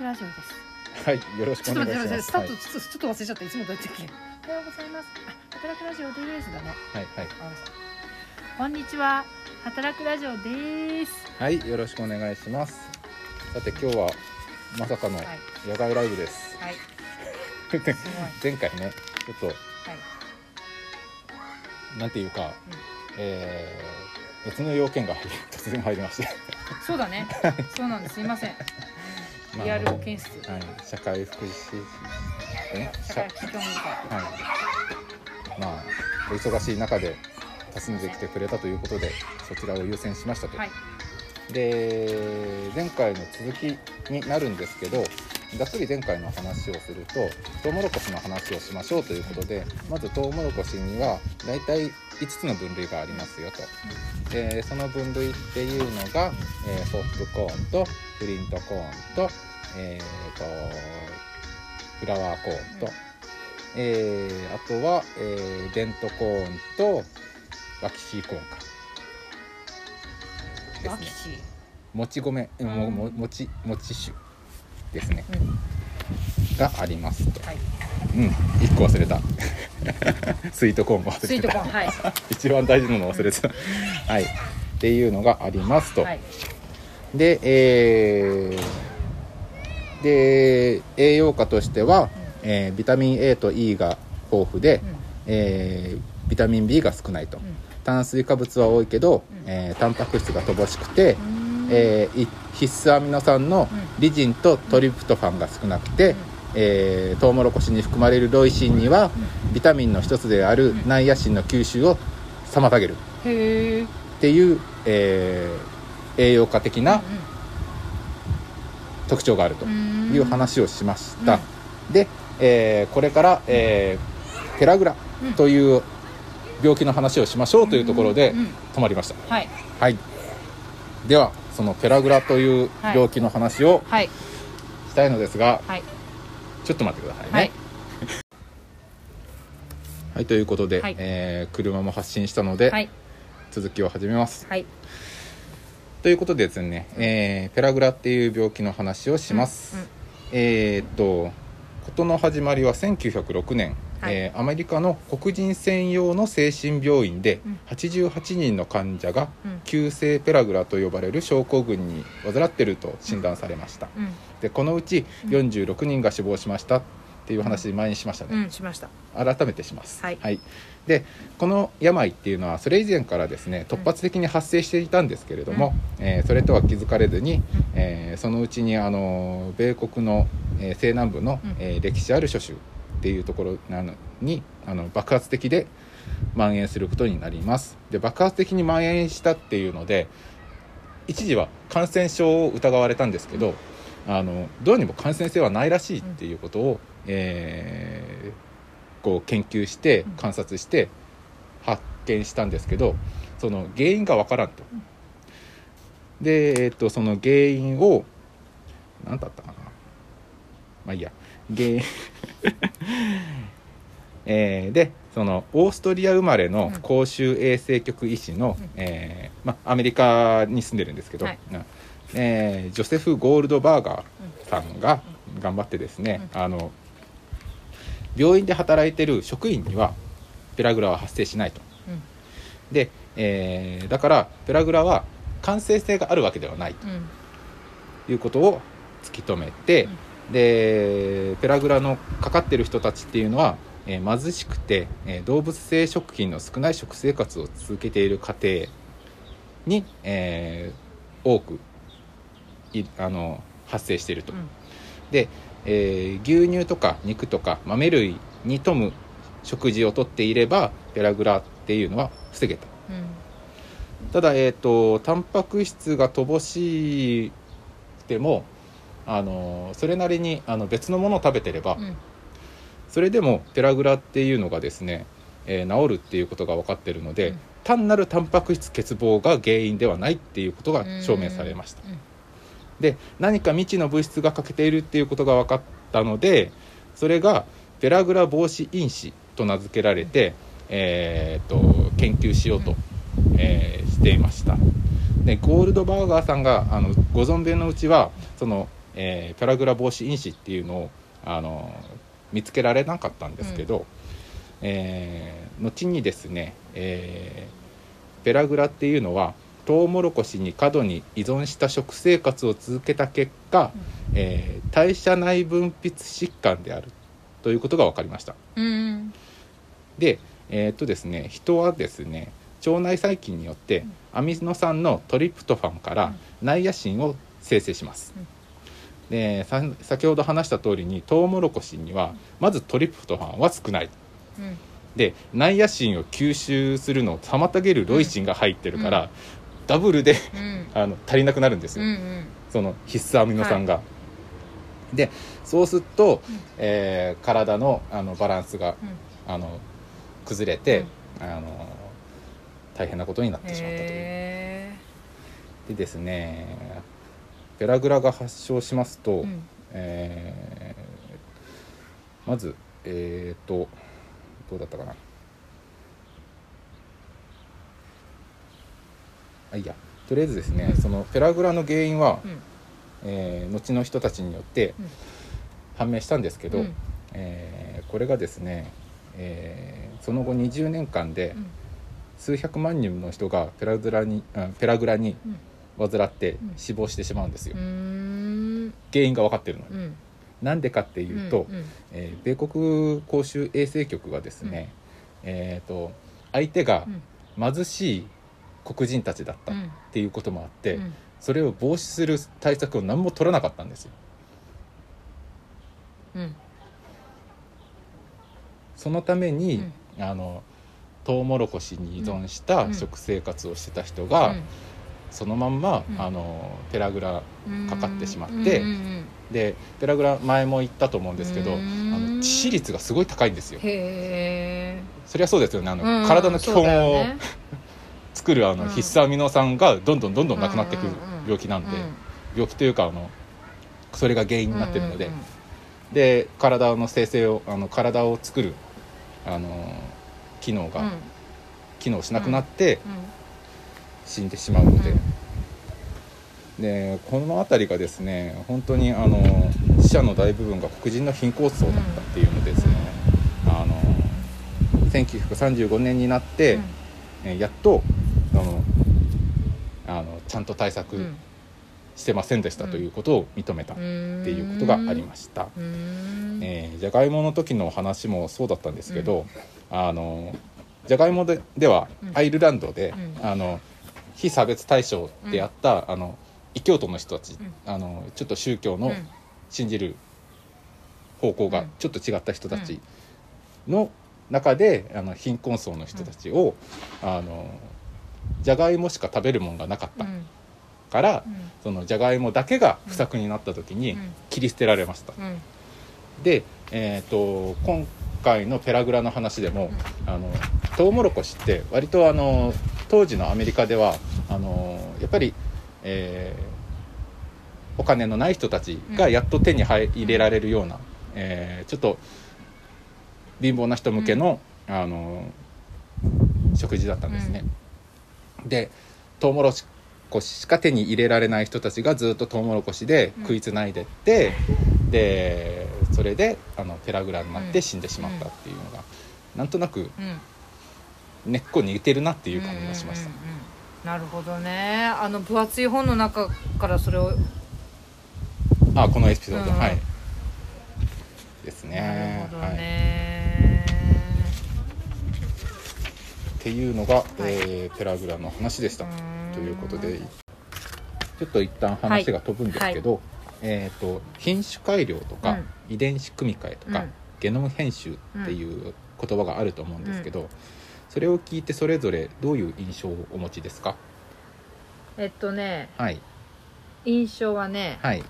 くラジオです。はい、よろしくちょっとお願いします。待ってくださいスタート、ちょっとちょっと忘れちゃったいつもどうやってっけおはようございます。あ働くラジオですだねはい、はい、あこんにちは。働くラジオです。はい、はい、よろしくお願いします。さて、今日はまさかのはい。野外ライブです。はい。前回ね、ちょっとはい。なんていうか、えー別の要件が突然入りまして、そうだね。そうなんです。すいません。まあリアル保健室はい、社会福祉。士、え？社会福祉協議会。はい。まあ、お忙しい中で訪ねてきてくれたということで、そちらを優先しましたと。はい。で前回の続きになるんですけどざっくり前回の話をするとトウモロコシの話をしましょうということでまずトウモロコシには大体5つの分類がありますよと。でその分類っていうのが、えーポップコーンとフリントコーンと,、えー、とフラワーコーンと、えーあとは、えーデントコーンとワキシーコーンか。ですねワキシもち米、んもももちもち酒ですねうんがありますと。はいうん、一個忘れた。スイートコーンも忘スイれてた。ートコーンはい 一番大事なの忘れてた。はい。っていうのがありますと。はいで、えーで栄養価としては、えービタミン A と E が豊富で、うん。えービタミン B が少ないと。うん。炭水化物は多いけど、うん。えータンパク質が乏しくて、うん。えーい必須アミノ酸のうん。リジンとトリプトファンが少なくて、えートウモロコシに含まれるロイシンにはビタミンの一つであるん。ナイアシンの吸収を妨げる。っていう、えー栄養価的な特徴があるという話をしました、で、えーこれから、えーペラグラという病気の話をしましょうというところでうんうん止まりました、はい。はい。ではそのペラグラという病気の話をはい。したいのですが、はい。ちょっと待ってくださいね。はい。はい、ということで、はい。えー車も発進したので、はい。続きを始めます。はいということでですね、えーペラグラっていう病気の話をします。うんうん。えーっと事の始まりは1906年、はい。えーアメリカの黒人専用の精神病院でうん。88人の患者がうん。急性ペラグラと呼ばれる症候群に患っていると診断されました。うん。でこのうちうん46人が死亡しましたっていう話前にしましたね。うんしました。改めてします、はい。でこの病っていうのはそれ以前からですね突発的に発生していたんですけれども、えーそれとは気づかれずに、えーそのうちにあの米国の、えー西南部の、うん。えー歴史ある諸州っていうところなのにあの爆発的で蔓延することになります。で爆発的に蔓延したっていうので一時は感染症を疑われたんですけど、あのどうにも感染性はないらしいっていうことを、えーこう研究してうん。観察して発見したんですけどその原因がわからんと。で、えっとその原因を何だったかな。まあいいや。原因。えーでそのオーストリア生まれのうん。公衆衛生局医師の、うん。えーまあ、アメリカに住んでるんですけど、はい。うんえージョセフ・ゴールドバーガーさんが頑張ってですね、あの病院で働いてる職員にはペラグラは発生しないと。うん。で、えーだからペラグラは感染性があるわけではないうん。ということを突き止めて、でペラグラのかかってる人たちっていうのは、えー貧しくて、えー動物性食品の少ない食生活を続けている家庭に、えー多くいあの発生していると。うん。で、えー牛乳とか肉とか豆類に富む食事をとっていればペラグラっていうのは防げた。うん。ただえっ、とタンパク質が乏しくてもあのそれなりにあの別のものを食べてれば、うん。それでもペラグラっていうのがですね、えー治るっていうことが分かってるので、うん。単なるタンパク質欠乏が原因ではないっていうことが証明されました。うんで何か未知の物質が欠けているっていうことが分かったのでそれがペラグラ防止因子と名付けられて、えー、と研究しようと、えーしていました。でゴールドバーガーさんがあのご存命のうちはその、ええーペラグラ防止因子っていうのをあの見つけられなかったんですけど、えー後にですね、えーペラグラっていうのはトウモロコシに過度に依存した食生活を続けた結果、えー代謝内分泌疾患であるということが分かりました。うんでえーっとですね人はですね腸内細菌によってアミノ酸のトリプトファンからナイアシンを生成します、でさ先ほど話した通りにトウモロコシにはまずトリプトファンは少ない。うん。でナイアシンを吸収するのを妨げるロイシンが入ってるから、ダブルでうん。あの足りなくなるんですよ、うんうん。その必須アミノ酸が。でそうすると、えー体のあのバランスがあの崩れて、あの大変なことになってしまったという。へでですねペラグラが発症しますと、ーうん。えーまずえっ、とどうだったかなあいいや。とりあえずですね、うん。そのペラグラの原因は、うん。えー後の人たちによってうん。判明したんですけど、うん。えーこれがですね、えーその後20年間でうん。数百万人の人がペラグラにあペラグラに患ってうん。死亡してしまうんですよ、うーん。原因が分かってるのに、うん。なんでかっていうと、うん。うん。えー米国公衆衛生局がですね、えー、と相手が貧しい黒人たちだったっうんていうこともあって、うん。それを防止する対策を何も取らなかったんですよ。うん。そのために、あのトウモロコシに依存した食生活をしてた人が、そのまんま、うん。あのペラグラうんかかってしまってうん。うん。でペラグラ前も言ったと思うんですけど、うあん。の致死率がすごい高いんですよ。そりゃそうですよね。あの、え体の基本を、を 作るあのうん。必須アミノ酸がどんどんどんどんなくなっていく病気なんで、病気というかあのそれが原因になってるので、で体の生成をあの体を作るあの機能が機能しなくなって死んでしまうので、でこの辺りがですね本当にあの死者の大部分が黒人の貧困層だったっていうのでですね、あの1935年になって、えーやっとちゃんと対策してませんでしたということを認めたっていうことがありました。すえーじゃがいもの時の話もそうだったんですけど、あのじゃがいもでではうん。アイルランドで、うん。あの非差別対象であった、あの異教徒の人たち、あのちょっと宗教の信じる方向がうん。ちょっと違った人たちの中であの貧困層の人たちを、あのじゃがいもしか食べるもんがなかったから、そのじゃがいもだけが不作になった時に切り捨てられました。で、えー、と今回のペラグラの話でも、あのトウモロコシって割とあの当時のアメリカではあのやっぱり、えーお金のない人たちがやっと手に入れられるような、えーちょっと貧乏な人向けの,、あの食事だったんですね。でトウモロコシしか手に入れられない人たちがずっとトウモロコシで食いつないでって、でそれであのペラグラになって死んでしまったっていうのが、なんとなく根っこに似てるなっていう感じがしました。なるほどね。あの分厚い本の中からそれをあこのエピソード、うん。はい。ですなねるほどはい、ねっていうのが、えーペラグラの話でした。ということでちょっと一旦話が飛ぶんですけど、えー、と品種改良とか、遺伝子組み換えとか、うん。ゲノム編集っていう言葉があると思うんですけど、それを聞いてそれぞれどういう印象をお持ちですか？えっとねはい。印象はねはい。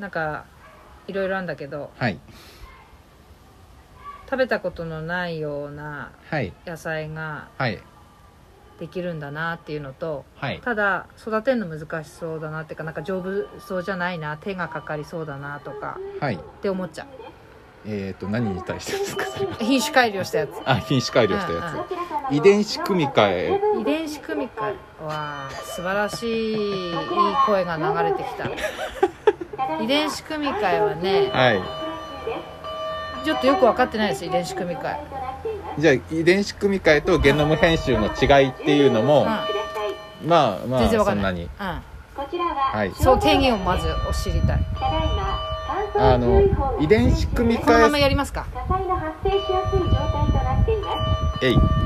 なんかいろいろあるんだけどはい食べたことのないようなはい。野菜がはい。できるんだなっていうのとはい。ただ育てるの難しそうだなっていうかなんか丈夫そうじゃないな手がかかりそうだなとかはい。って思っちゃう。えっ、と何に対してですか？それは品種改良したやつ。あ品種改良したやつ、うん遺伝子組み換え？遺伝子組み換えわあ素晴らしいいい声が流れてきた。遺伝子組み換えはねはいちょっとよく分かってないです遺伝子組み換え。じゃあ遺伝子組み換えとゲノム編集の違いっていうのも、うまあまあ全然そんない。に。うん。はい。そう定義をまずお知りたい。あの遺伝子組みこのまま換えやりますか。火災の発生しやすい状態となっていますえい